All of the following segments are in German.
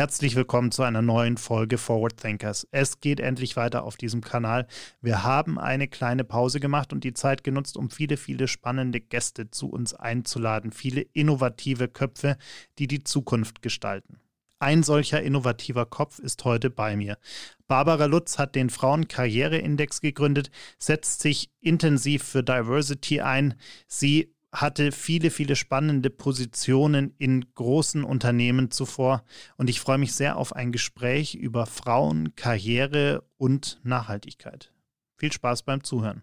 Herzlich willkommen zu einer neuen Folge Forward Thinkers. Es geht endlich weiter auf diesem Kanal. Wir haben eine kleine Pause gemacht und die Zeit genutzt, um viele, viele spannende Gäste zu uns einzuladen. Viele innovative Köpfe, die die Zukunft gestalten. Ein solcher innovativer Kopf ist heute bei mir. Barbara Lutz hat den Frauenkarriereindex gegründet, setzt sich intensiv für Diversity ein. Sie hatte viele, viele spannende Positionen in großen Unternehmen zuvor und ich freue mich sehr auf ein Gespräch über Frauen, Karriere und Nachhaltigkeit. Viel Spaß beim Zuhören.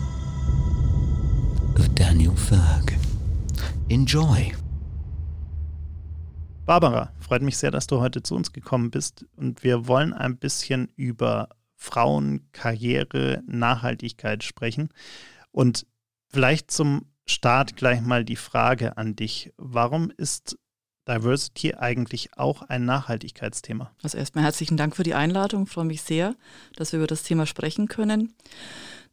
Daniel Ferg. Enjoy. Barbara, freut mich sehr, dass du heute zu uns gekommen bist und wir wollen ein bisschen über Frauen, Karriere, Nachhaltigkeit sprechen und vielleicht zum Start gleich mal die Frage an dich. Warum ist Diversity eigentlich auch ein Nachhaltigkeitsthema? Also erstmal herzlichen Dank für die Einladung. Ich freue mich sehr, dass wir über das Thema sprechen können.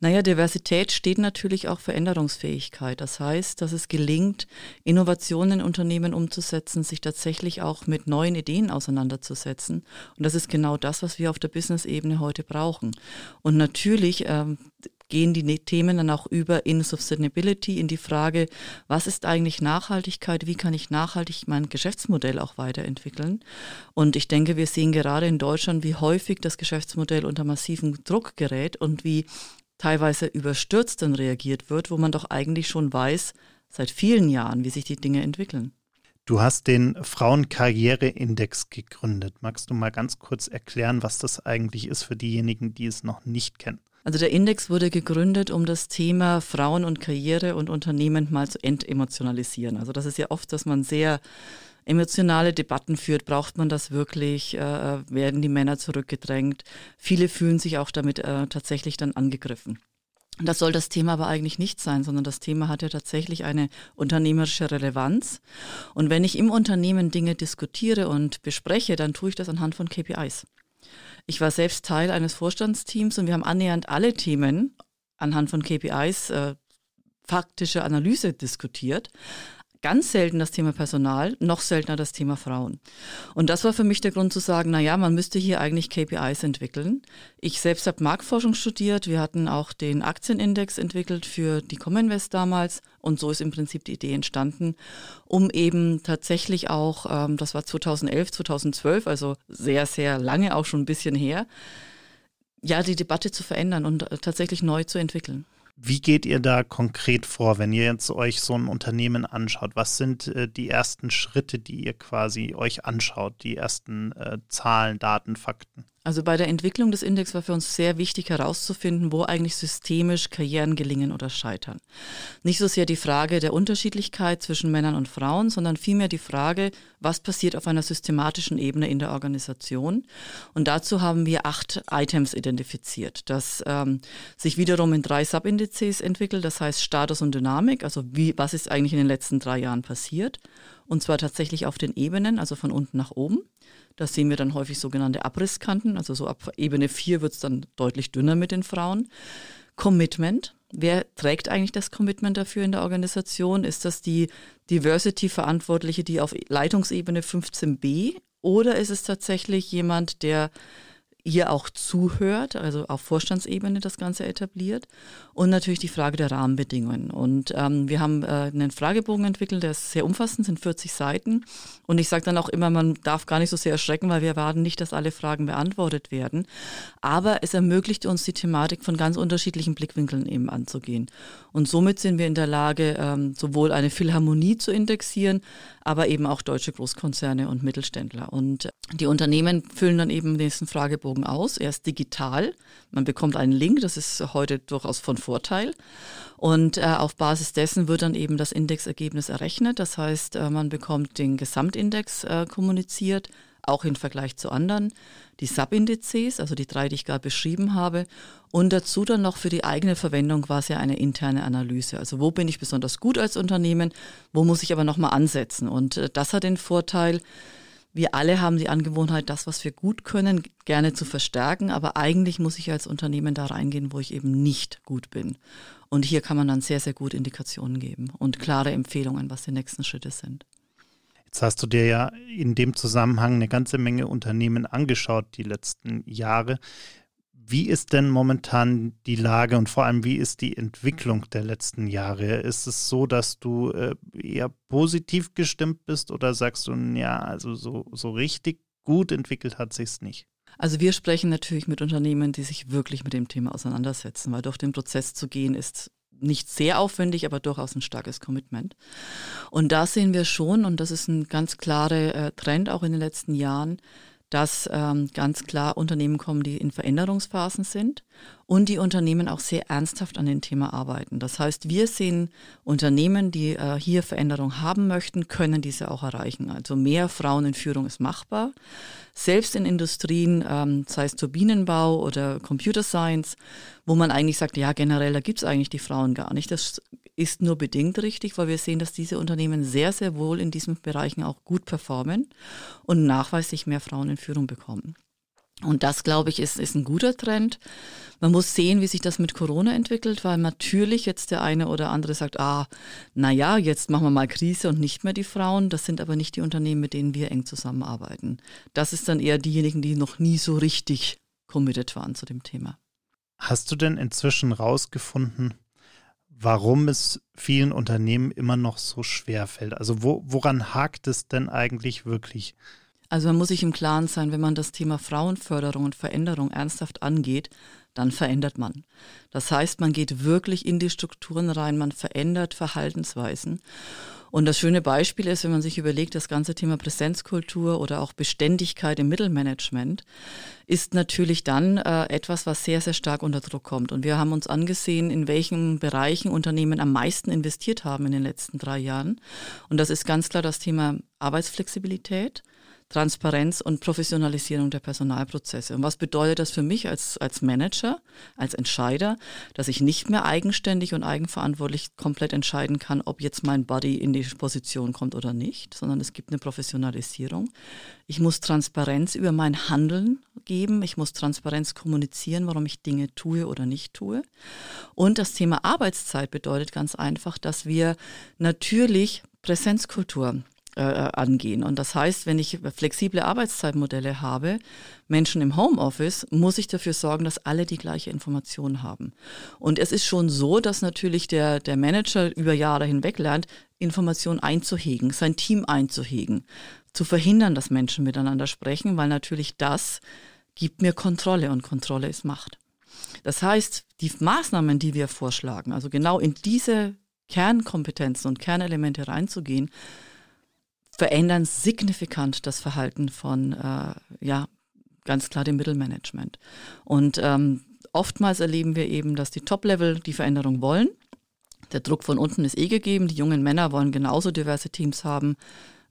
Naja, Diversität steht natürlich auch für Änderungsfähigkeit. Das heißt, dass es gelingt, Innovationen in Unternehmen umzusetzen, sich tatsächlich auch mit neuen Ideen auseinanderzusetzen. Und das ist genau das, was wir auf der Business-Ebene heute brauchen. Und natürlich ähm, gehen die ne-, Themen dann auch über in Sustainability, in die Frage, was ist eigentlich Nachhaltigkeit, wie kann ich nachhaltig mein Geschäftsmodell auch weiterentwickeln. Und ich denke, wir sehen gerade in Deutschland, wie häufig das Geschäftsmodell unter massiven Druck gerät und wie teilweise überstürzt dann reagiert wird, wo man doch eigentlich schon weiß, seit vielen Jahren, wie sich die Dinge entwickeln. Du hast den Frauenkarriereindex gegründet. Magst du mal ganz kurz erklären, was das eigentlich ist für diejenigen, die es noch nicht kennen? Also der Index wurde gegründet, um das Thema Frauen und Karriere und Unternehmen mal zu entemotionalisieren. Also das ist ja oft, dass man sehr emotionale Debatten führt. Braucht man das wirklich? Äh, werden die Männer zurückgedrängt? Viele fühlen sich auch damit äh, tatsächlich dann angegriffen. Das soll das Thema aber eigentlich nicht sein, sondern das Thema hat ja tatsächlich eine unternehmerische Relevanz. Und wenn ich im Unternehmen Dinge diskutiere und bespreche, dann tue ich das anhand von KPIs. Ich war selbst Teil eines Vorstandsteams und wir haben annähernd alle Themen anhand von KPIs äh, faktische Analyse diskutiert ganz selten das Thema Personal, noch seltener das Thema Frauen. Und das war für mich der Grund zu sagen, na ja, man müsste hier eigentlich KPIs entwickeln. Ich selbst habe Marktforschung studiert. Wir hatten auch den Aktienindex entwickelt für die Cominvest damals. Und so ist im Prinzip die Idee entstanden, um eben tatsächlich auch, ähm, das war 2011, 2012, also sehr, sehr lange auch schon ein bisschen her, ja, die Debatte zu verändern und äh, tatsächlich neu zu entwickeln. Wie geht ihr da konkret vor, wenn ihr jetzt euch so ein Unternehmen anschaut? Was sind äh, die ersten Schritte, die ihr quasi euch anschaut, die ersten äh, Zahlen, Daten, Fakten? Also bei der Entwicklung des Index war für uns sehr wichtig herauszufinden, wo eigentlich systemisch Karrieren gelingen oder scheitern. Nicht so sehr die Frage der Unterschiedlichkeit zwischen Männern und Frauen, sondern vielmehr die Frage, was passiert auf einer systematischen Ebene in der Organisation. Und dazu haben wir acht Items identifiziert, das ähm, sich wiederum in drei Subindizes entwickelt, das heißt Status und Dynamik, also wie, was ist eigentlich in den letzten drei Jahren passiert. Und zwar tatsächlich auf den Ebenen, also von unten nach oben. Da sehen wir dann häufig sogenannte Abrisskanten. Also so ab Ebene 4 wird es dann deutlich dünner mit den Frauen. Commitment. Wer trägt eigentlich das Commitment dafür in der Organisation? Ist das die Diversity-Verantwortliche, die auf Leitungsebene 15b? Oder ist es tatsächlich jemand, der ihr auch zuhört, also auf Vorstandsebene das Ganze etabliert und natürlich die Frage der Rahmenbedingungen. Und ähm, wir haben äh, einen Fragebogen entwickelt, der ist sehr umfassend, sind 40 Seiten. Und ich sage dann auch immer, man darf gar nicht so sehr erschrecken, weil wir erwarten nicht, dass alle Fragen beantwortet werden. Aber es ermöglicht uns die Thematik von ganz unterschiedlichen Blickwinkeln eben anzugehen. Und somit sind wir in der Lage, ähm, sowohl eine Philharmonie zu indexieren, aber eben auch deutsche Großkonzerne und Mittelständler. Und die Unternehmen füllen dann eben diesen Fragebogen aus. Er ist digital. Man bekommt einen Link, das ist heute durchaus von Vorteil. Und äh, auf Basis dessen wird dann eben das Indexergebnis errechnet. Das heißt, äh, man bekommt den Gesamtindex äh, kommuniziert, auch im Vergleich zu anderen, die Subindizes, also die drei, die ich gerade beschrieben habe, und dazu dann noch für die eigene Verwendung quasi eine interne Analyse. Also wo bin ich besonders gut als Unternehmen, wo muss ich aber nochmal ansetzen? Und äh, das hat den Vorteil, wir alle haben die Angewohnheit, das, was wir gut können, gerne zu verstärken, aber eigentlich muss ich als Unternehmen da reingehen, wo ich eben nicht gut bin. Und hier kann man dann sehr, sehr gut Indikationen geben und klare Empfehlungen, was die nächsten Schritte sind. Jetzt hast du dir ja in dem Zusammenhang eine ganze Menge Unternehmen angeschaut die letzten Jahre. Wie ist denn momentan die Lage und vor allem wie ist die Entwicklung der letzten Jahre? Ist es so, dass du äh, eher positiv gestimmt bist oder sagst du, ja, also so, so richtig gut entwickelt hat sich es nicht? Also wir sprechen natürlich mit Unternehmen, die sich wirklich mit dem Thema auseinandersetzen, weil durch den Prozess zu gehen ist nicht sehr aufwendig, aber durchaus ein starkes Commitment. Und da sehen wir schon, und das ist ein ganz klarer äh, Trend auch in den letzten Jahren, dass ähm, ganz klar Unternehmen kommen, die in Veränderungsphasen sind und die Unternehmen auch sehr ernsthaft an dem Thema arbeiten. Das heißt, wir sehen Unternehmen, die äh, hier Veränderung haben möchten, können diese auch erreichen. Also mehr Frauen in Führung ist machbar. Selbst in Industrien, ähm, sei es Turbinenbau oder Computer Science, wo man eigentlich sagt, ja generell, da gibt es eigentlich die Frauen gar nicht. Das ist nur bedingt richtig, weil wir sehen, dass diese Unternehmen sehr, sehr wohl in diesen Bereichen auch gut performen und nachweislich mehr Frauen in Führung bekommen. Und das, glaube ich, ist, ist ein guter Trend. Man muss sehen, wie sich das mit Corona entwickelt, weil natürlich jetzt der eine oder andere sagt, ah, na ja, jetzt machen wir mal Krise und nicht mehr die Frauen. Das sind aber nicht die Unternehmen, mit denen wir eng zusammenarbeiten. Das ist dann eher diejenigen, die noch nie so richtig committed waren zu dem Thema. Hast du denn inzwischen rausgefunden, warum es vielen Unternehmen immer noch so schwer fällt. Also wo, woran hakt es denn eigentlich wirklich? Also man muss sich im Klaren sein, wenn man das Thema Frauenförderung und Veränderung ernsthaft angeht, dann verändert man. Das heißt, man geht wirklich in die Strukturen rein, man verändert Verhaltensweisen. Und das schöne Beispiel ist, wenn man sich überlegt, das ganze Thema Präsenzkultur oder auch Beständigkeit im Mittelmanagement ist natürlich dann äh, etwas, was sehr, sehr stark unter Druck kommt. Und wir haben uns angesehen, in welchen Bereichen Unternehmen am meisten investiert haben in den letzten drei Jahren. Und das ist ganz klar das Thema Arbeitsflexibilität. Transparenz und Professionalisierung der Personalprozesse. Und was bedeutet das für mich als, als Manager, als Entscheider, dass ich nicht mehr eigenständig und eigenverantwortlich komplett entscheiden kann, ob jetzt mein Body in die Position kommt oder nicht, sondern es gibt eine Professionalisierung. Ich muss Transparenz über mein Handeln geben. Ich muss Transparenz kommunizieren, warum ich Dinge tue oder nicht tue. Und das Thema Arbeitszeit bedeutet ganz einfach, dass wir natürlich Präsenzkultur äh, angehen. Und das heißt, wenn ich flexible Arbeitszeitmodelle habe, Menschen im Homeoffice, muss ich dafür sorgen, dass alle die gleiche Information haben. Und es ist schon so, dass natürlich der, der Manager über Jahre hinweg lernt, Informationen einzuhegen, sein Team einzuhegen, zu verhindern, dass Menschen miteinander sprechen, weil natürlich das gibt mir Kontrolle und Kontrolle ist Macht. Das heißt, die Maßnahmen, die wir vorschlagen, also genau in diese Kernkompetenzen und Kernelemente reinzugehen, verändern signifikant das Verhalten von, äh, ja, ganz klar dem Mittelmanagement. Und ähm, oftmals erleben wir eben, dass die Top-Level die Veränderung wollen. Der Druck von unten ist eh gegeben. Die jungen Männer wollen genauso diverse Teams haben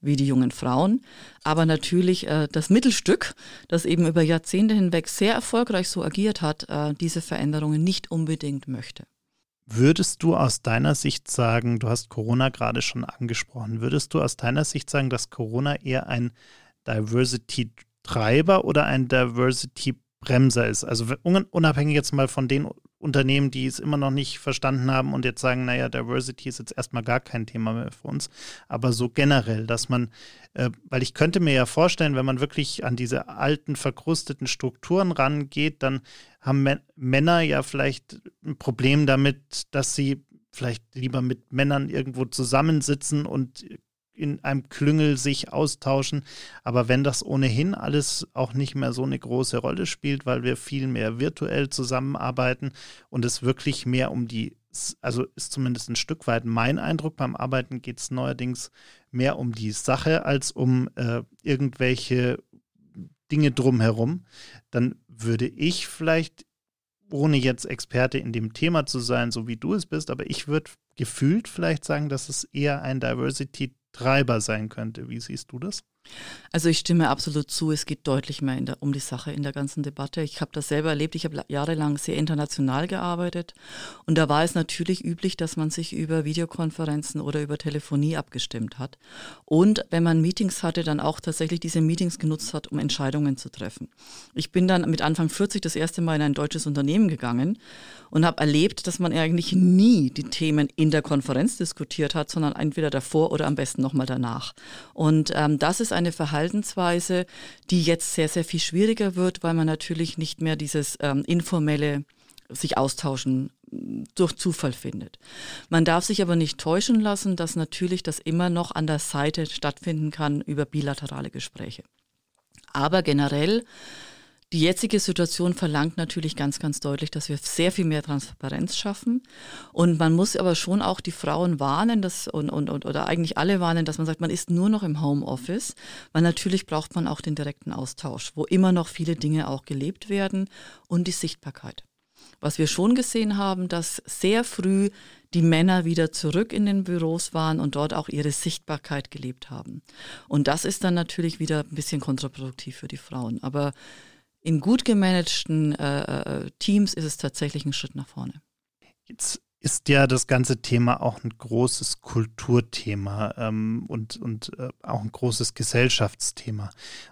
wie die jungen Frauen. Aber natürlich äh, das Mittelstück, das eben über Jahrzehnte hinweg sehr erfolgreich so agiert hat, äh, diese Veränderungen nicht unbedingt möchte. Würdest du aus deiner Sicht sagen, du hast Corona gerade schon angesprochen, würdest du aus deiner Sicht sagen, dass Corona eher ein Diversity-Treiber oder ein Diversity-Bremser ist? Also unabhängig jetzt mal von den Unternehmen, die es immer noch nicht verstanden haben und jetzt sagen, naja, Diversity ist jetzt erstmal gar kein Thema mehr für uns, aber so generell, dass man, äh, weil ich könnte mir ja vorstellen, wenn man wirklich an diese alten, verkrusteten Strukturen rangeht, dann haben Männer ja vielleicht ein Problem damit, dass sie vielleicht lieber mit Männern irgendwo zusammensitzen und in einem Klüngel sich austauschen. Aber wenn das ohnehin alles auch nicht mehr so eine große Rolle spielt, weil wir viel mehr virtuell zusammenarbeiten und es wirklich mehr um die also ist zumindest ein Stück weit mein Eindruck. Beim Arbeiten geht es neuerdings mehr um die Sache als um äh, irgendwelche Dinge drumherum. Dann würde ich vielleicht, ohne jetzt Experte in dem Thema zu sein, so wie du es bist, aber ich würde gefühlt vielleicht sagen, dass es eher ein Diversity-Treiber sein könnte. Wie siehst du das? Also ich stimme absolut zu, es geht deutlich mehr der, um die Sache in der ganzen Debatte. Ich habe das selber erlebt, ich habe jahrelang sehr international gearbeitet und da war es natürlich üblich, dass man sich über Videokonferenzen oder über Telefonie abgestimmt hat und wenn man Meetings hatte, dann auch tatsächlich diese Meetings genutzt hat, um Entscheidungen zu treffen. Ich bin dann mit Anfang 40 das erste Mal in ein deutsches Unternehmen gegangen und habe erlebt, dass man eigentlich nie die Themen in der Konferenz diskutiert hat, sondern entweder davor oder am besten nochmal danach. Und ähm, das ist eine Verhaltensweise, die jetzt sehr, sehr viel schwieriger wird, weil man natürlich nicht mehr dieses ähm, informelle sich austauschen durch Zufall findet. Man darf sich aber nicht täuschen lassen, dass natürlich das immer noch an der Seite stattfinden kann über bilaterale Gespräche. Aber generell die jetzige Situation verlangt natürlich ganz, ganz deutlich, dass wir sehr viel mehr Transparenz schaffen. Und man muss aber schon auch die Frauen warnen dass, und, und, und, oder eigentlich alle warnen, dass man sagt, man ist nur noch im Homeoffice, weil natürlich braucht man auch den direkten Austausch, wo immer noch viele Dinge auch gelebt werden und die Sichtbarkeit. Was wir schon gesehen haben, dass sehr früh die Männer wieder zurück in den Büros waren und dort auch ihre Sichtbarkeit gelebt haben. Und das ist dann natürlich wieder ein bisschen kontraproduktiv für die Frauen. Aber in gut gemanagten äh, äh, Teams ist es tatsächlich ein Schritt nach vorne. Jetzt ist ja das ganze Thema auch ein großes Kulturthema ähm, und, und äh, auch ein großes Gesellschaftsthema.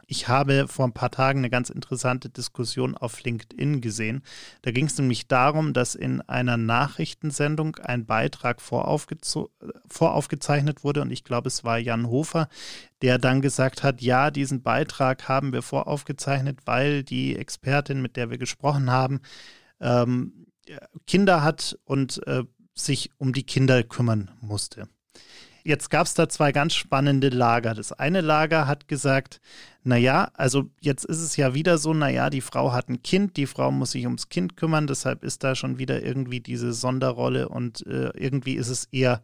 Ich habe vor ein paar Tagen eine ganz interessante Diskussion auf LinkedIn gesehen. Da ging es nämlich darum, dass in einer Nachrichtensendung ein Beitrag voraufgezeichnet wurde und ich glaube, es war Jan Hofer, der dann gesagt hat, ja, diesen Beitrag haben wir voraufgezeichnet, weil die Expertin, mit der wir gesprochen haben, ähm, Kinder hat und äh, sich um die Kinder kümmern musste. Jetzt gab es da zwei ganz spannende Lager. Das eine Lager hat gesagt, naja, also jetzt ist es ja wieder so, naja, die Frau hat ein Kind, die Frau muss sich ums Kind kümmern, deshalb ist da schon wieder irgendwie diese Sonderrolle und äh, irgendwie ist es eher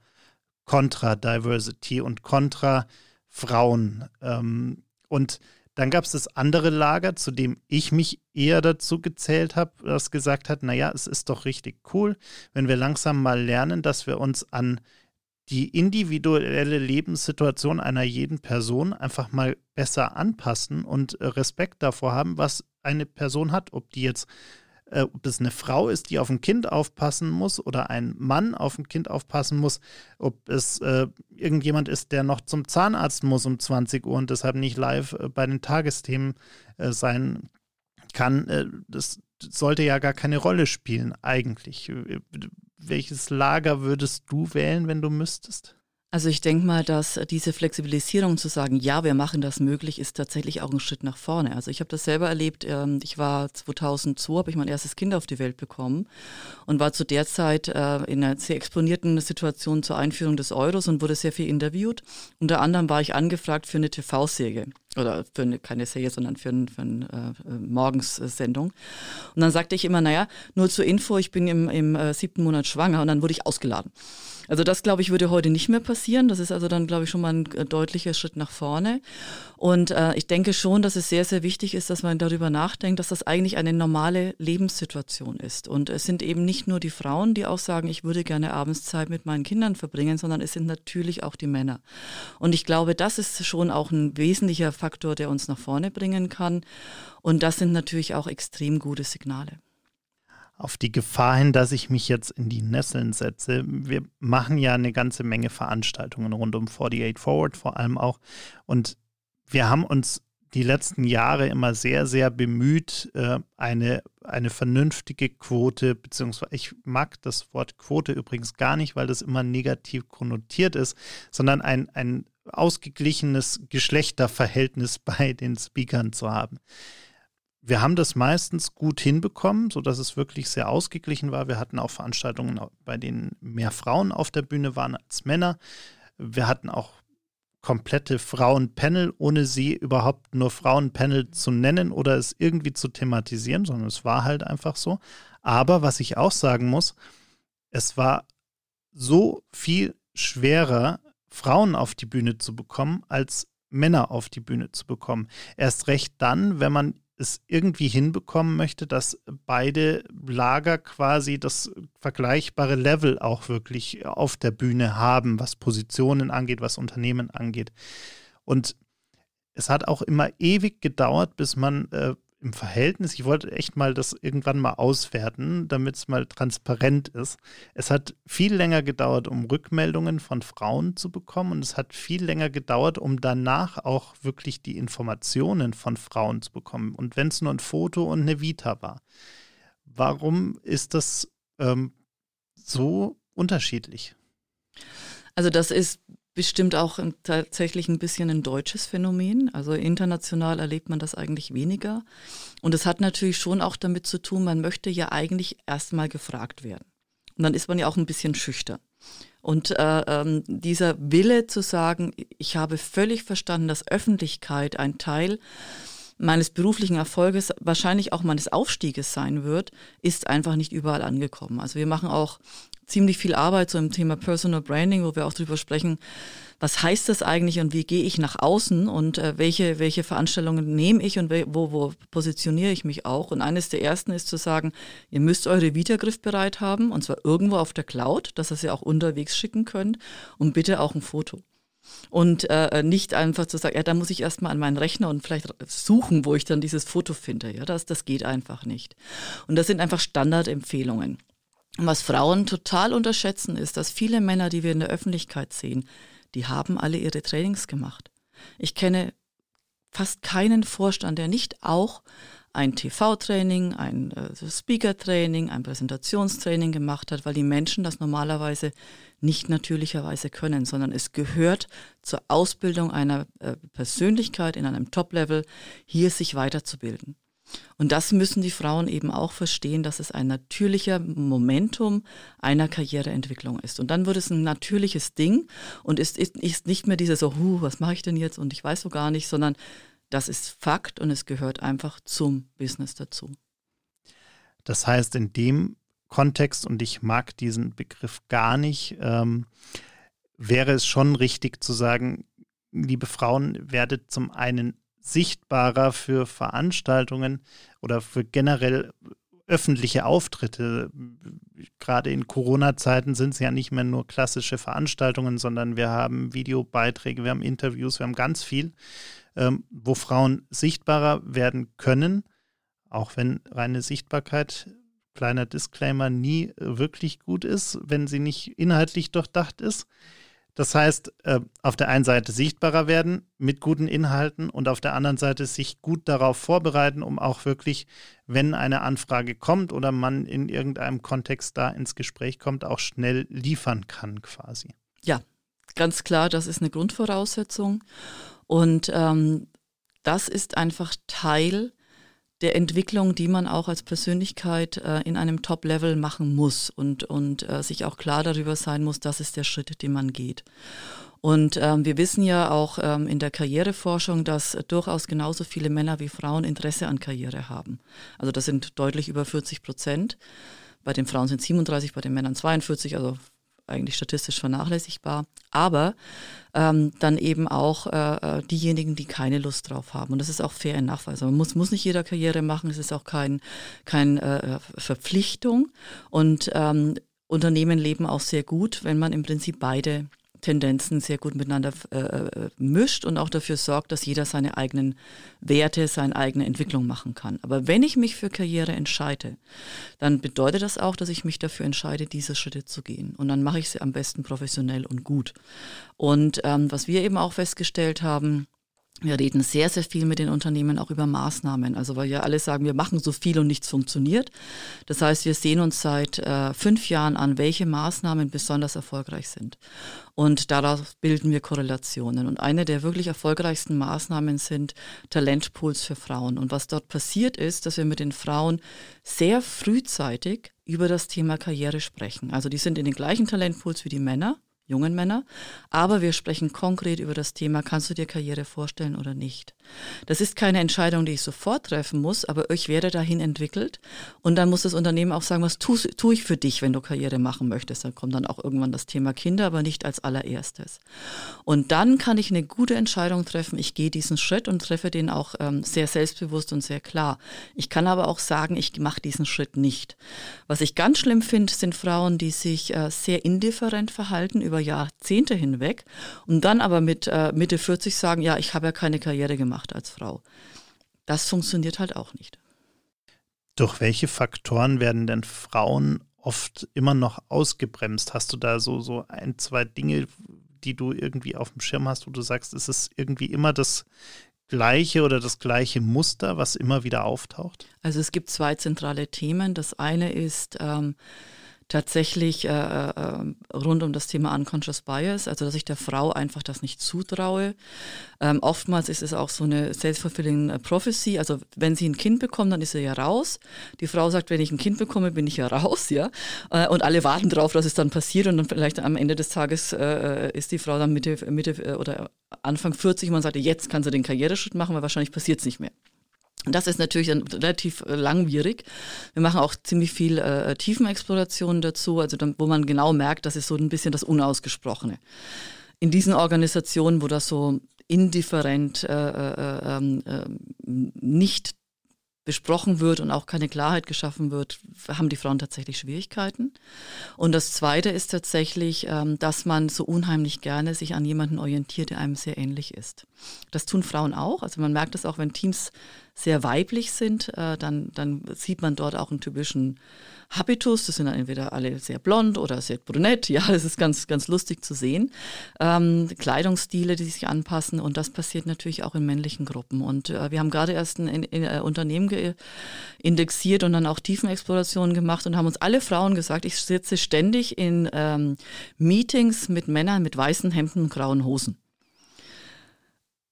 kontra Diversity und kontra Frauen. Ähm, und dann gab es das andere Lager, zu dem ich mich eher dazu gezählt habe, das gesagt hat, naja, es ist doch richtig cool, wenn wir langsam mal lernen, dass wir uns an die individuelle Lebenssituation einer jeden Person einfach mal besser anpassen und Respekt davor haben, was eine Person hat, ob die jetzt äh, ob es eine Frau ist, die auf ein Kind aufpassen muss oder ein Mann auf ein Kind aufpassen muss, ob es äh, irgendjemand ist, der noch zum Zahnarzt muss um 20 Uhr und deshalb nicht live äh, bei den Tagesthemen äh, sein kann, äh, das sollte ja gar keine Rolle spielen eigentlich. Äh, welches Lager würdest du wählen, wenn du müsstest? Also ich denke mal, dass diese Flexibilisierung zu sagen, ja, wir machen das möglich, ist tatsächlich auch ein Schritt nach vorne. Also ich habe das selber erlebt. Ähm, ich war 2002, habe ich mein erstes Kind auf die Welt bekommen und war zu der Zeit äh, in einer sehr exponierten Situation zur Einführung des Euros und wurde sehr viel interviewt. Unter anderem war ich angefragt für eine TV-Serie oder für eine, keine Serie, sondern für, ein, für eine äh, Morgenssendung. Und dann sagte ich immer, naja, nur zur Info, ich bin im, im äh, siebten Monat schwanger und dann wurde ich ausgeladen. Also das, glaube ich, würde heute nicht mehr passieren. Das ist also dann, glaube ich, schon mal ein äh, deutlicher Schritt nach vorne. Und äh, ich denke schon, dass es sehr, sehr wichtig ist, dass man darüber nachdenkt, dass das eigentlich eine normale Lebenssituation ist. Und es sind eben nicht nur die Frauen, die auch sagen, ich würde gerne abends Zeit mit meinen Kindern verbringen, sondern es sind natürlich auch die Männer. Und ich glaube, das ist schon auch ein wesentlicher Faktor, der uns nach vorne bringen kann. Und das sind natürlich auch extrem gute Signale auf die Gefahr hin, dass ich mich jetzt in die Nesseln setze. Wir machen ja eine ganze Menge Veranstaltungen rund um 48 Forward vor allem auch. Und wir haben uns die letzten Jahre immer sehr, sehr bemüht, äh, eine, eine vernünftige Quote, beziehungsweise ich mag das Wort Quote übrigens gar nicht, weil das immer negativ konnotiert ist, sondern ein, ein ausgeglichenes Geschlechterverhältnis bei den Speakern zu haben wir haben das meistens gut hinbekommen, sodass es wirklich sehr ausgeglichen war. Wir hatten auch Veranstaltungen, bei denen mehr Frauen auf der Bühne waren als Männer. Wir hatten auch komplette Frauenpanel, ohne sie überhaupt nur Frauenpanel zu nennen oder es irgendwie zu thematisieren, sondern es war halt einfach so. Aber was ich auch sagen muss, es war so viel schwerer, Frauen auf die Bühne zu bekommen, als Männer auf die Bühne zu bekommen. Erst recht dann, wenn man es irgendwie hinbekommen möchte, dass beide Lager quasi das vergleichbare Level auch wirklich auf der Bühne haben, was Positionen angeht, was Unternehmen angeht. Und es hat auch immer ewig gedauert, bis man äh, im Verhältnis, ich wollte echt mal das irgendwann mal auswerten, damit es mal transparent ist. Es hat viel länger gedauert, um Rückmeldungen von Frauen zu bekommen und es hat viel länger gedauert, um danach auch wirklich die Informationen von Frauen zu bekommen. Und wenn es nur ein Foto und eine Vita war. Warum ist das ähm, so unterschiedlich? Also das ist bestimmt auch tatsächlich ein bisschen ein deutsches Phänomen. Also international erlebt man das eigentlich weniger. Und es hat natürlich schon auch damit zu tun, man möchte ja eigentlich erstmal gefragt werden. Und dann ist man ja auch ein bisschen schüchtern. Und äh, ähm, dieser Wille zu sagen, ich habe völlig verstanden, dass Öffentlichkeit ein Teil meines beruflichen Erfolges, wahrscheinlich auch meines Aufstieges sein wird, ist einfach nicht überall angekommen. Also wir machen auch ziemlich viel Arbeit so im Thema Personal Branding, wo wir auch drüber sprechen, was heißt das eigentlich und wie gehe ich nach außen und äh, welche, welche Veranstaltungen nehme ich und wo, wo positioniere ich mich auch. Und eines der ersten ist zu sagen, ihr müsst eure Vita griffbereit haben und zwar irgendwo auf der Cloud, dass ihr sie auch unterwegs schicken könnt und bitte auch ein Foto. Und äh, nicht einfach zu sagen, ja, da muss ich erstmal an meinen Rechner und vielleicht suchen, wo ich dann dieses Foto finde. Ja, das, das geht einfach nicht. Und das sind einfach Standardempfehlungen. Und was Frauen total unterschätzen, ist, dass viele Männer, die wir in der Öffentlichkeit sehen, die haben alle ihre Trainings gemacht. Ich kenne fast keinen Vorstand, der nicht auch ein TV-Training, ein äh, Speaker-Training, ein Präsentationstraining gemacht hat, weil die Menschen das normalerweise nicht natürlicherweise können, sondern es gehört zur Ausbildung einer äh, Persönlichkeit in einem Top-Level, hier sich weiterzubilden. Und das müssen die Frauen eben auch verstehen, dass es ein natürlicher Momentum einer Karriereentwicklung ist. Und dann wird es ein natürliches Ding und ist, ist, ist nicht mehr dieses so, huh, was mache ich denn jetzt und ich weiß so gar nicht, sondern das ist Fakt und es gehört einfach zum Business dazu. Das heißt, in dem Kontext, und ich mag diesen Begriff gar nicht, ähm, wäre es schon richtig zu sagen, liebe Frauen, werdet zum einen sichtbarer für Veranstaltungen oder für generell öffentliche Auftritte. Gerade in Corona-Zeiten sind es ja nicht mehr nur klassische Veranstaltungen, sondern wir haben Videobeiträge, wir haben Interviews, wir haben ganz viel, ähm, wo Frauen sichtbarer werden können, auch wenn reine Sichtbarkeit, kleiner Disclaimer, nie wirklich gut ist, wenn sie nicht inhaltlich durchdacht ist. Das heißt, äh, auf der einen Seite sichtbarer werden mit guten Inhalten und auf der anderen Seite sich gut darauf vorbereiten, um auch wirklich, wenn eine Anfrage kommt oder man in irgendeinem Kontext da ins Gespräch kommt, auch schnell liefern kann quasi. Ja, ganz klar, das ist eine Grundvoraussetzung. Und ähm, das ist einfach Teil der Entwicklung, die man auch als Persönlichkeit äh, in einem Top-Level machen muss und, und äh, sich auch klar darüber sein muss, das ist der Schritt, den man geht. Und ähm, wir wissen ja auch ähm, in der Karriereforschung, dass durchaus genauso viele Männer wie Frauen Interesse an Karriere haben. Also das sind deutlich über 40 Prozent. Bei den Frauen sind 37, bei den Männern 42, also eigentlich statistisch vernachlässigbar, aber ähm, dann eben auch äh, äh, diejenigen, die keine Lust drauf haben. Und das ist auch fair in Nachweis. Man muss, muss nicht jeder Karriere machen, es ist auch kein, kein äh, Verpflichtung. Und ähm, Unternehmen leben auch sehr gut, wenn man im Prinzip beide Tendenzen sehr gut miteinander äh, äh, mischt und auch dafür sorgt, dass jeder seine eigenen Werte, seine eigene Entwicklung machen kann. Aber wenn ich mich für Karriere entscheide, dann bedeutet das auch, dass ich mich dafür entscheide, diese Schritte zu gehen. Und dann mache ich sie am besten professionell und gut. Und ähm, was wir eben auch festgestellt haben, wir reden sehr, sehr viel mit den Unternehmen auch über Maßnahmen. Also weil ja alle sagen, wir machen so viel und nichts funktioniert. Das heißt, wir sehen uns seit äh, fünf Jahren an, welche Maßnahmen besonders erfolgreich sind. Und daraus bilden wir Korrelationen. Und eine der wirklich erfolgreichsten Maßnahmen sind Talentpools für Frauen. Und was dort passiert ist, dass wir mit den Frauen sehr frühzeitig über das Thema Karriere sprechen. Also die sind in den gleichen Talentpools wie die Männer jungen Männer. Aber wir sprechen konkret über das Thema, kannst du dir Karriere vorstellen oder nicht? Das ist keine Entscheidung, die ich sofort treffen muss, aber ich werde dahin entwickelt. Und dann muss das Unternehmen auch sagen, was tue tu ich für dich, wenn du Karriere machen möchtest. Dann kommt dann auch irgendwann das Thema Kinder, aber nicht als allererstes. Und dann kann ich eine gute Entscheidung treffen. Ich gehe diesen Schritt und treffe den auch ähm, sehr selbstbewusst und sehr klar. Ich kann aber auch sagen, ich mache diesen Schritt nicht. Was ich ganz schlimm finde, sind Frauen, die sich äh, sehr indifferent verhalten über Jahrzehnte hinweg und dann aber mit äh, Mitte 40 sagen, ja, ich habe ja keine Karriere gemacht als Frau. Das funktioniert halt auch nicht. Durch welche Faktoren werden denn Frauen oft immer noch ausgebremst? Hast du da so, so ein, zwei Dinge, die du irgendwie auf dem Schirm hast, wo du sagst, ist es irgendwie immer das gleiche oder das gleiche Muster, was immer wieder auftaucht? Also es gibt zwei zentrale Themen. Das eine ist, ähm, tatsächlich äh, äh, rund um das Thema Unconscious Bias, also dass ich der Frau einfach das nicht zutraue. Ähm, oftmals ist es auch so eine self-fulfilling prophecy, also wenn sie ein Kind bekommt, dann ist sie ja raus. Die Frau sagt, wenn ich ein Kind bekomme, bin ich ja raus, ja. Äh, und alle warten darauf, dass es dann passiert und dann vielleicht am Ende des Tages äh, ist die Frau dann Mitte, Mitte äh, oder Anfang 40 und man sagt, jetzt kann sie den Karriereschritt machen, weil wahrscheinlich passiert es nicht mehr. Das ist natürlich dann relativ äh, langwierig. Wir machen auch ziemlich viel äh, Tiefenexploration dazu, also dann, wo man genau merkt, das ist so ein bisschen das Unausgesprochene. In diesen Organisationen, wo das so indifferent äh, äh, ähm, äh, nicht besprochen wird und auch keine Klarheit geschaffen wird, haben die Frauen tatsächlich Schwierigkeiten. Und das Zweite ist tatsächlich, ähm, dass man so unheimlich gerne sich an jemanden orientiert, der einem sehr ähnlich ist. Das tun Frauen auch. Also man merkt es auch, wenn Teams sehr weiblich sind, äh, dann, dann sieht man dort auch einen typischen Habitus. Das sind dann entweder alle sehr blond oder sehr brünett. Ja, das ist ganz, ganz lustig zu sehen. Ähm, Kleidungsstile, die sich anpassen. Und das passiert natürlich auch in männlichen Gruppen. Und äh, wir haben gerade erst ein, ein, ein äh, Unternehmen indexiert und dann auch Tiefenexplorationen gemacht und haben uns alle Frauen gesagt, ich sitze ständig in ähm, Meetings mit Männern mit weißen Hemden und grauen Hosen.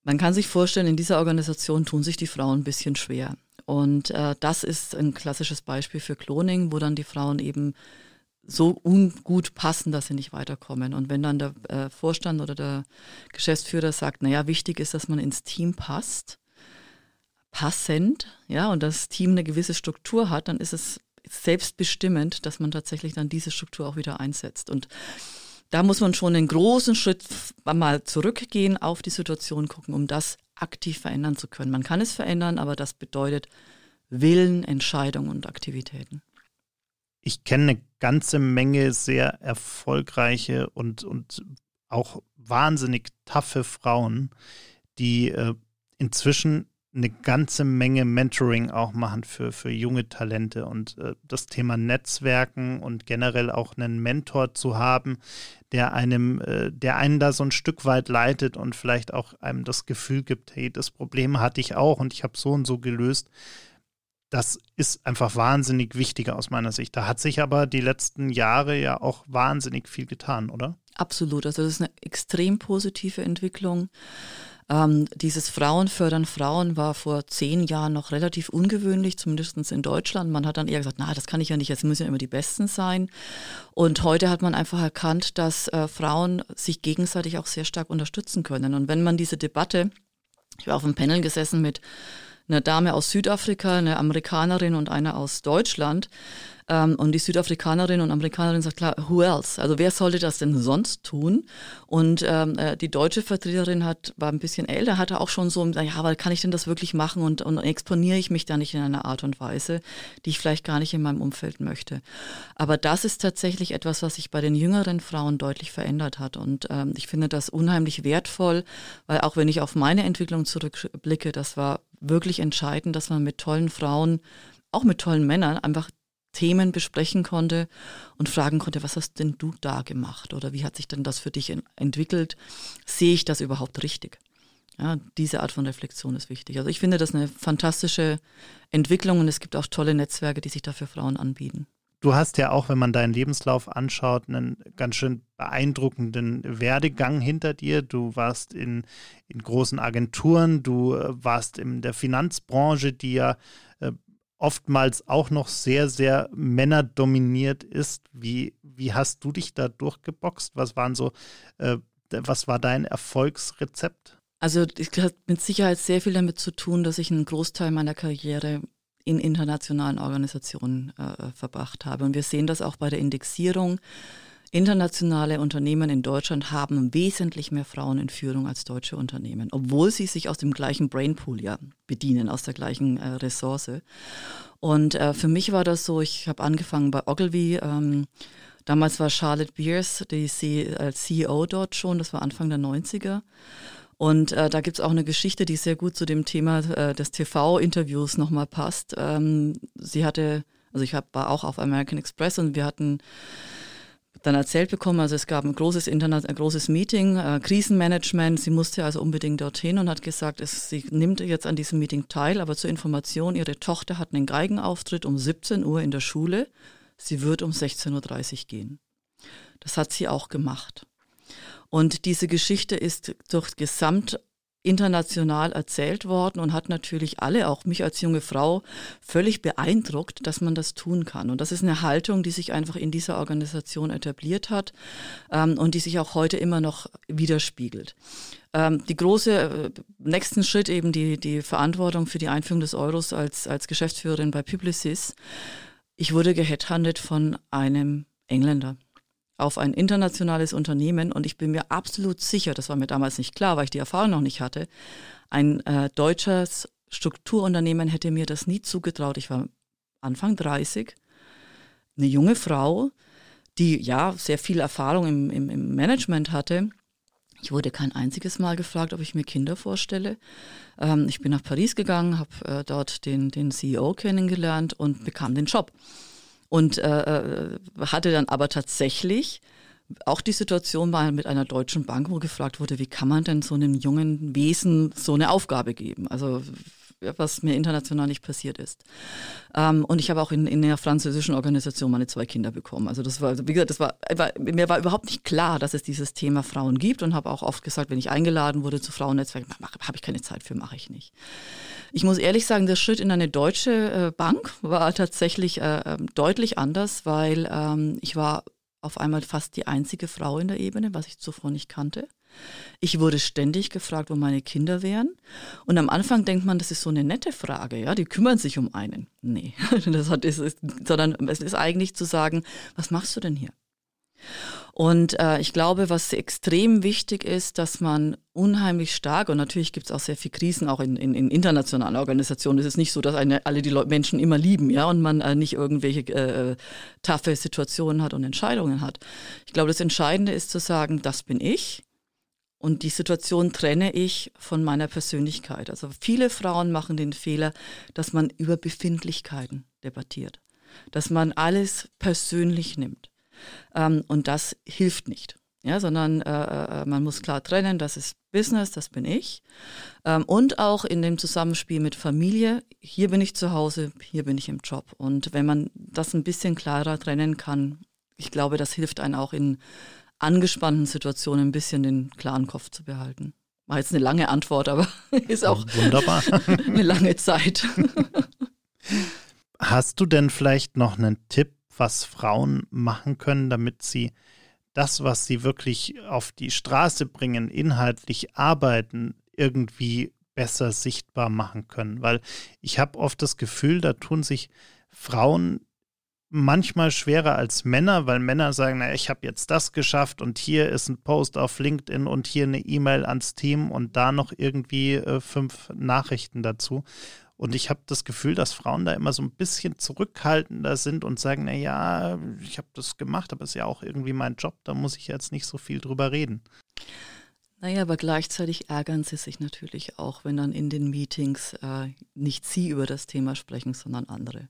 Man kann sich vorstellen, in dieser Organisation tun sich die Frauen ein bisschen schwer. Und äh, das ist ein klassisches Beispiel für Cloning, wo dann die Frauen eben so ungut passen, dass sie nicht weiterkommen. Und wenn dann der äh, Vorstand oder der Geschäftsführer sagt, naja, wichtig ist, dass man ins Team passt, passend, ja, und das Team eine gewisse Struktur hat, dann ist es selbstbestimmend, dass man tatsächlich dann diese Struktur auch wieder einsetzt. Und da muss man schon einen großen Schritt mal zurückgehen, auf die Situation gucken, um das aktiv verändern zu können. Man kann es verändern, aber das bedeutet Willen, Entscheidungen und Aktivitäten. Ich kenne eine ganze Menge sehr erfolgreiche und, und auch wahnsinnig taffe Frauen, die äh, inzwischen eine ganze Menge Mentoring auch machen für, für junge Talente und äh, das Thema Netzwerken und generell auch einen Mentor zu haben, der einem, äh, der einen da so ein Stück weit leitet und vielleicht auch einem das Gefühl gibt, hey, das Problem hatte ich auch und ich habe so und so gelöst. Das ist einfach wahnsinnig wichtig aus meiner Sicht. Da hat sich aber die letzten Jahre ja auch wahnsinnig viel getan, oder? Absolut. Also das ist eine extrem positive Entwicklung. Ähm, dieses Frauen fördern Frauen war vor zehn Jahren noch relativ ungewöhnlich, zumindest in Deutschland. Man hat dann eher gesagt, na, das kann ich ja nicht, jetzt müssen ja immer die Besten sein. Und heute hat man einfach erkannt, dass äh, Frauen sich gegenseitig auch sehr stark unterstützen können. Und wenn man diese Debatte, ich war auf einem Panel gesessen mit einer Dame aus Südafrika, eine Amerikanerin und einer aus Deutschland. Ähm, und die Südafrikanerin und Amerikanerin sagt klar, who else? Also wer sollte das denn sonst tun? Und ähm, äh, die deutsche Vertreterin hat, war ein bisschen älter, hatte auch schon so, ja, aber kann ich denn das wirklich machen und, und exponiere ich mich da nicht in einer Art und Weise, die ich vielleicht gar nicht in meinem Umfeld möchte. Aber das ist tatsächlich etwas, was sich bei den jüngeren Frauen deutlich verändert hat. Und ähm, ich finde das unheimlich wertvoll, weil auch wenn ich auf meine Entwicklung zurückblicke, das war wirklich entscheidend, dass man mit tollen Frauen, auch mit tollen Männern, einfach Themen besprechen konnte und fragen konnte, was hast denn du da gemacht oder wie hat sich denn das für dich entwickelt? Sehe ich das überhaupt richtig? Ja, diese Art von Reflexion ist wichtig. Also ich finde das eine fantastische Entwicklung und es gibt auch tolle Netzwerke, die sich dafür Frauen anbieten. Du hast ja auch, wenn man deinen Lebenslauf anschaut, einen ganz schön beeindruckenden Werdegang hinter dir. Du warst in, in großen Agenturen, du äh, warst in der Finanzbranche, die ja oftmals auch noch sehr, sehr männerdominiert ist. Wie, wie hast du dich da durchgeboxt? Was waren so, äh, was war dein Erfolgsrezept? Also es hat mit Sicherheit sehr viel damit zu tun, dass ich einen Großteil meiner Karriere in internationalen Organisationen äh, verbracht habe. Und wir sehen das auch bei der Indexierung. Internationale Unternehmen in Deutschland haben wesentlich mehr Frauen in Führung als deutsche Unternehmen, obwohl sie sich aus dem gleichen Brainpool ja bedienen, aus der gleichen äh, Ressource. Und äh, für mich war das so, ich habe angefangen bei Ogilvy. Ähm, damals war Charlotte Beers die C als CEO dort schon, das war Anfang der 90er. Und äh, da gibt's auch eine Geschichte, die sehr gut zu dem Thema äh, des TV-Interviews nochmal passt. Ähm, sie hatte, also ich hab, war auch auf American Express und wir hatten dann erzählt bekommen, also es gab ein großes Internet, ein großes Meeting, äh, Krisenmanagement. Sie musste also unbedingt dorthin und hat gesagt, es, sie nimmt jetzt an diesem Meeting teil, aber zur Information, ihre Tochter hat einen Geigenauftritt um 17 Uhr in der Schule. Sie wird um 16.30 Uhr gehen. Das hat sie auch gemacht. Und diese Geschichte ist durch gesamt international erzählt worden und hat natürlich alle, auch mich als junge Frau, völlig beeindruckt, dass man das tun kann. Und das ist eine Haltung, die sich einfach in dieser Organisation etabliert hat ähm, und die sich auch heute immer noch widerspiegelt. Ähm, die große äh, nächsten Schritt eben die, die Verantwortung für die Einführung des Euros als, als Geschäftsführerin bei Publicis. Ich wurde geheadhuntet von einem Engländer auf ein internationales Unternehmen und ich bin mir absolut sicher, das war mir damals nicht klar, weil ich die Erfahrung noch nicht hatte, ein äh, deutsches Strukturunternehmen hätte mir das nie zugetraut. Ich war Anfang 30, eine junge Frau, die ja sehr viel Erfahrung im, im, im Management hatte. Ich wurde kein einziges Mal gefragt, ob ich mir Kinder vorstelle. Ähm, ich bin nach Paris gegangen, habe äh, dort den, den CEO kennengelernt und bekam den Job. Und äh, äh, hatte dann aber tatsächlich auch die Situation mal mit einer deutschen Bank, wo gefragt wurde, wie kann man denn so einem jungen Wesen so eine Aufgabe geben? Also was mir international nicht passiert ist. Ähm, und ich habe auch in, in einer französischen Organisation meine zwei Kinder bekommen. Also das war, wie gesagt, das war, war, mir war überhaupt nicht klar, dass es dieses Thema Frauen gibt und habe auch oft gesagt, wenn ich eingeladen wurde zu Frauennetzwerken, habe ich keine Zeit für, mache ich nicht. Ich muss ehrlich sagen, der Schritt in eine deutsche äh, Bank war tatsächlich äh, ähm, deutlich anders, weil ähm, ich war auf einmal fast die einzige Frau in der Ebene, was ich zuvor nicht kannte. Ich wurde ständig gefragt, wo meine Kinder wären. Und am Anfang denkt man, das ist so eine nette Frage, ja, die kümmern sich um einen. Nee, das hat, ist, sondern es ist eigentlich zu sagen, was machst du denn hier? Und äh, ich glaube, was extrem wichtig ist, dass man unheimlich stark, und natürlich gibt es auch sehr viele Krisen, auch in, in, in, internationalen Organisationen. Es ist nicht so, dass eine, alle die Leute, Menschen immer lieben, ja, und man äh, nicht irgendwelche äh, taffe Situationen hat und Entscheidungen hat. Ich glaube, das Entscheidende ist zu sagen, das bin ich. Und die Situation trenne ich von meiner Persönlichkeit. Also viele Frauen machen den Fehler, dass man über Befindlichkeiten debattiert, dass man alles persönlich nimmt. Ähm, und das hilft nicht. Ja, sondern äh, äh, man muss klar trennen, das ist Business, das bin ich. Ähm, und auch in dem Zusammenspiel mit Familie, hier bin ich zu Hause, hier bin ich im Job. Und wenn man das ein bisschen klarer trennen kann, ich glaube, das hilft einem auch in angespannten Situationen ein bisschen den klaren Kopf zu behalten. War jetzt eine lange Antwort, aber ist auch Wunderbar. eine lange Zeit. Hast du denn vielleicht noch einen Tipp, was Frauen machen können, damit sie das, was sie wirklich auf die Straße bringen, inhaltlich arbeiten, irgendwie besser sichtbar machen können. Weil ich habe oft das Gefühl, da tun sich Frauen manchmal schwerer als Männer, weil Männer sagen, na, ich habe jetzt das geschafft und hier ist ein Post auf LinkedIn und hier eine E-Mail ans Team und da noch irgendwie äh, fünf Nachrichten dazu. Und ich habe das Gefühl, dass Frauen da immer so ein bisschen zurückhaltender sind und sagen, na ja, ich habe das gemacht, aber es ist ja auch irgendwie mein Job, da muss ich jetzt nicht so viel drüber reden. Naja, aber gleichzeitig ärgern sie sich natürlich auch, wenn dann in den Meetings äh, nicht sie über das Thema sprechen, sondern andere.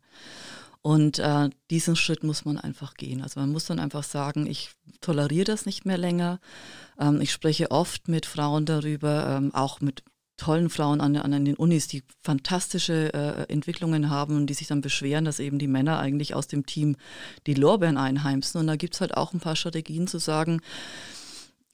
Und äh, diesen Schritt muss man einfach gehen. Also man muss dann einfach sagen, ich toleriere das nicht mehr länger. Ähm, ich spreche oft mit Frauen darüber, ähm, auch mit tollen Frauen an, an den Unis, die fantastische äh, Entwicklungen haben und die sich dann beschweren, dass eben die Männer eigentlich aus dem Team die Lorbeeren einheimsen. Und da gibt es halt auch ein paar Strategien zu sagen,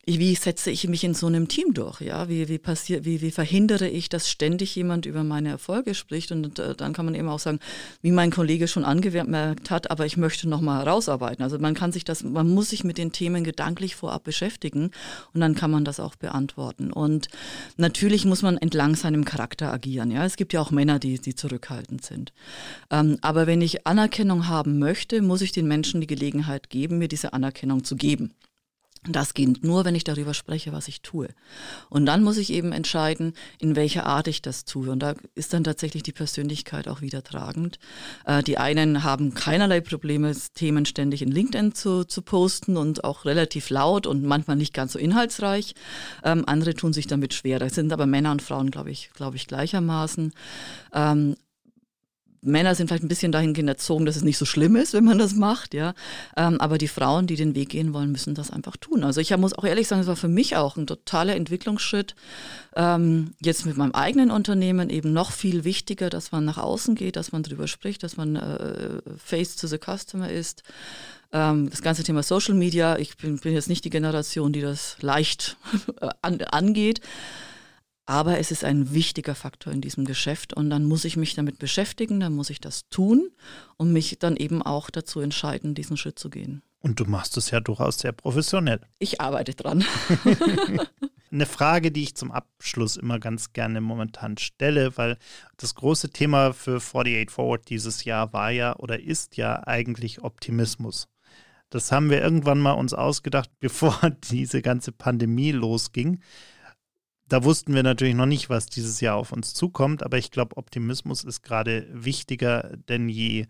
wie setze ich mich in so einem Team durch? Ja, wie, wie passiert, wie, wie verhindere ich, dass ständig jemand über meine Erfolge spricht? Und äh, dann kann man eben auch sagen, wie mein Kollege schon angemerkt hat, aber ich möchte noch mal herausarbeiten. Also man kann sich das, man muss sich mit den Themen gedanklich vorab beschäftigen und dann kann man das auch beantworten. Und natürlich muss man entlang seinem Charakter agieren. Ja, es gibt ja auch Männer, die, die zurückhaltend sind. Ähm, aber wenn ich Anerkennung haben möchte, muss ich den Menschen die Gelegenheit geben, mir diese Anerkennung zu geben. Das geht nur, wenn ich darüber spreche, was ich tue. Und dann muss ich eben entscheiden, in welcher Art ich das tue. Und da ist dann tatsächlich die Persönlichkeit auch wieder tragend. Äh, die einen haben keinerlei Probleme, Themen ständig in LinkedIn zu, zu posten und auch relativ laut und manchmal nicht ganz so inhaltsreich. Ähm, andere tun sich damit schwer. Da sind aber Männer und Frauen, glaube ich, glaube ich, gleichermaßen. Ähm, Männer sind vielleicht ein bisschen dahingehend erzogen, dass es nicht so schlimm ist, wenn man das macht, ja. Ähm, aber die Frauen, die den Weg gehen wollen, müssen das einfach tun. Also ich muss auch ehrlich sagen, es war für mich auch ein totaler Entwicklungsschritt. Ähm, jetzt mit meinem eigenen Unternehmen eben noch viel wichtiger, dass man nach außen geht, dass man darüber spricht, dass man äh, face to the customer ist. Ähm, das ganze Thema Social Media, ich bin, bin jetzt nicht die Generation, die das leicht an, angeht. Aber es ist ein wichtiger Faktor in diesem Geschäft und dann muss ich mich damit beschäftigen, dann muss ich das tun und mich dann eben auch dazu entscheiden, diesen Schritt zu gehen. Und du machst es ja durchaus sehr professionell. Ich arbeite dran. Eine Frage, die ich zum Abschluss immer ganz gerne momentan stelle, weil das große Thema für 48 Forward dieses Jahr war ja oder ist ja eigentlich Optimismus. Das haben wir irgendwann mal uns ausgedacht, bevor diese ganze Pandemie losging da wussten wir natürlich noch nicht, was dieses Jahr auf uns zukommt, aber ich glaube, Optimismus ist gerade wichtiger denn je.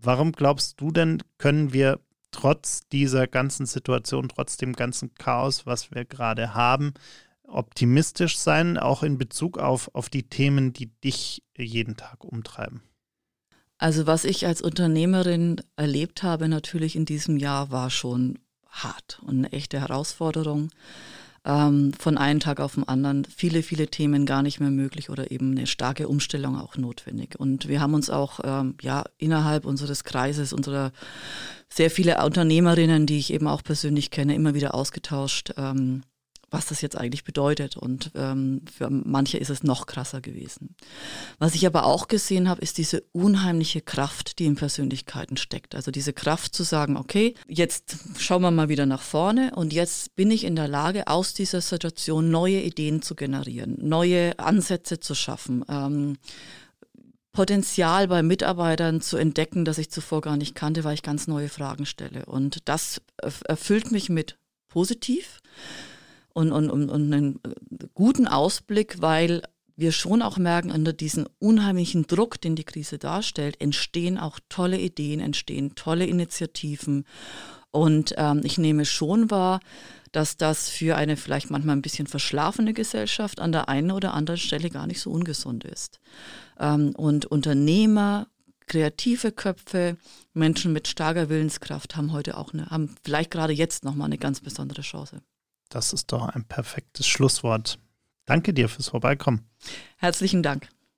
Warum glaubst du denn, können wir trotz dieser ganzen Situation, trotz dem ganzen Chaos, was wir gerade haben, optimistisch sein, auch in Bezug auf, auf die Themen, die dich jeden Tag umtreiben? Also was ich als Unternehmerin erlebt habe natürlich in diesem Jahr war schon hart und eine echte Herausforderung ähm, von einem Tag auf den anderen viele, viele Themen gar nicht mehr möglich oder eben eine starke Umstellung auch notwendig. Und wir haben uns auch ähm, ja innerhalb unseres Kreises, unserer sehr viele Unternehmerinnen, die ich eben auch persönlich kenne, immer wieder ausgetauscht. Ähm, was das jetzt eigentlich bedeutet. Und ähm, für manche ist es noch krasser gewesen. Was ich aber auch gesehen habe, ist diese unheimliche Kraft, die in Persönlichkeiten steckt. Also diese Kraft zu sagen, okay, jetzt schauen wir mal wieder nach vorne und jetzt bin ich in der Lage, aus dieser Situation neue Ideen zu generieren, neue Ansätze zu schaffen. Ähm, Potenzial bei Mitarbeitern zu entdecken, das ich zuvor gar nicht kannte, weil ich ganz neue Fragen stelle. Und das erfüllt mich mit positiv und, und, und, und einen guten Ausblick, weil wir schon auch merken, unter diesem unheimlichen Druck, den die Krise darstellt, entstehen auch tolle Ideen, entstehen tolle Initiativen. Und ähm, ich nehme schon wahr, dass das für eine vielleicht manchmal ein bisschen verschlafene Gesellschaft an der einen oder anderen Stelle gar nicht so ungesund ist. Ähm, und Unternehmer, kreative Köpfe, Menschen mit starker Willenskraft haben heute auch eine, haben vielleicht gerade jetzt nochmal eine ganz besondere Chance. Das ist doch ein perfektes Schlusswort. Danke dir fürs Vorbeikommen. Herzlichen Dank.